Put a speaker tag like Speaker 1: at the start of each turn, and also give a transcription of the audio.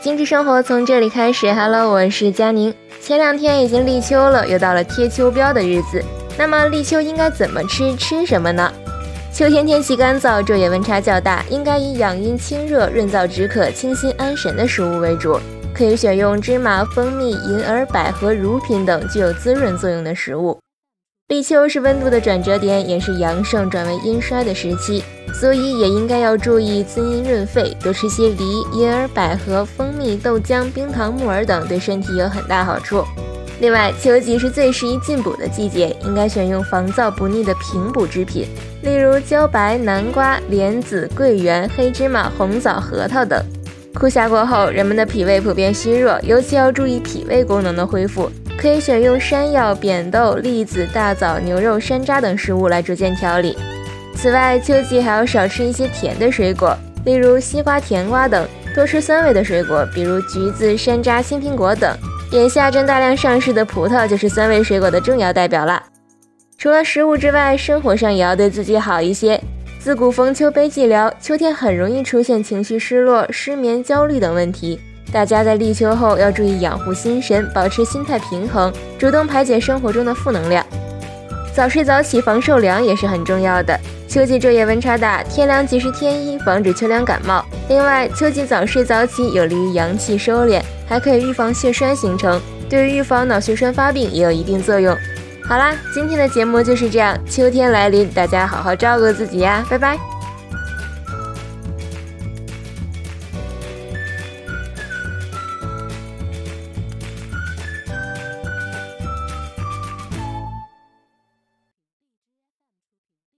Speaker 1: 精致生活从这里开始。Hello，我是佳宁。前两天已经立秋了，又到了贴秋膘的日子。那么立秋应该怎么吃？吃什么呢？秋天天气干燥，昼夜温差较大，应该以养阴清热、润燥止渴、清心安神的食物为主。可以选用芝麻、蜂蜜、银耳、百合、乳品等具有滋润作用的食物。立秋是温度的转折点，也是阳盛转为阴衰的时期。所以也应该要注意滋阴润肺，多吃些梨、银耳、百合、蜂蜜、豆浆、冰糖、木耳等，对身体有很大好处。另外，秋季是最适宜进补的季节，应该选用防燥不腻的平补之品，例如茭白、南瓜、莲子、桂圆、黑芝麻、红枣、核桃等。酷夏过后，人们的脾胃普遍虚弱，尤其要注意脾胃功能的恢复，可以选用山药、扁豆、栗子、大枣、牛肉、山楂等食物来逐渐调理。此外，秋季还要少吃一些甜的水果，例如西瓜、甜瓜等，多吃酸味的水果，比如橘子、山楂、青苹果等。眼下正大量上市的葡萄就是酸味水果的重要代表了。除了食物之外，生活上也要对自己好一些。自古逢秋悲寂寥，秋天很容易出现情绪失落、失眠、焦虑等问题。大家在立秋后要注意养护心神，保持心态平衡，主动排解生活中的负能量。早睡早起防受凉也是很重要的。秋季昼夜温差大，天凉及时添衣，防止秋凉感冒。另外，秋季早睡早起有利于阳气收敛，还可以预防血栓形成，对于预防脑血栓发病也有一定作用。好啦，今天的节目就是这样。秋天来临，大家好好照顾自己呀，拜拜。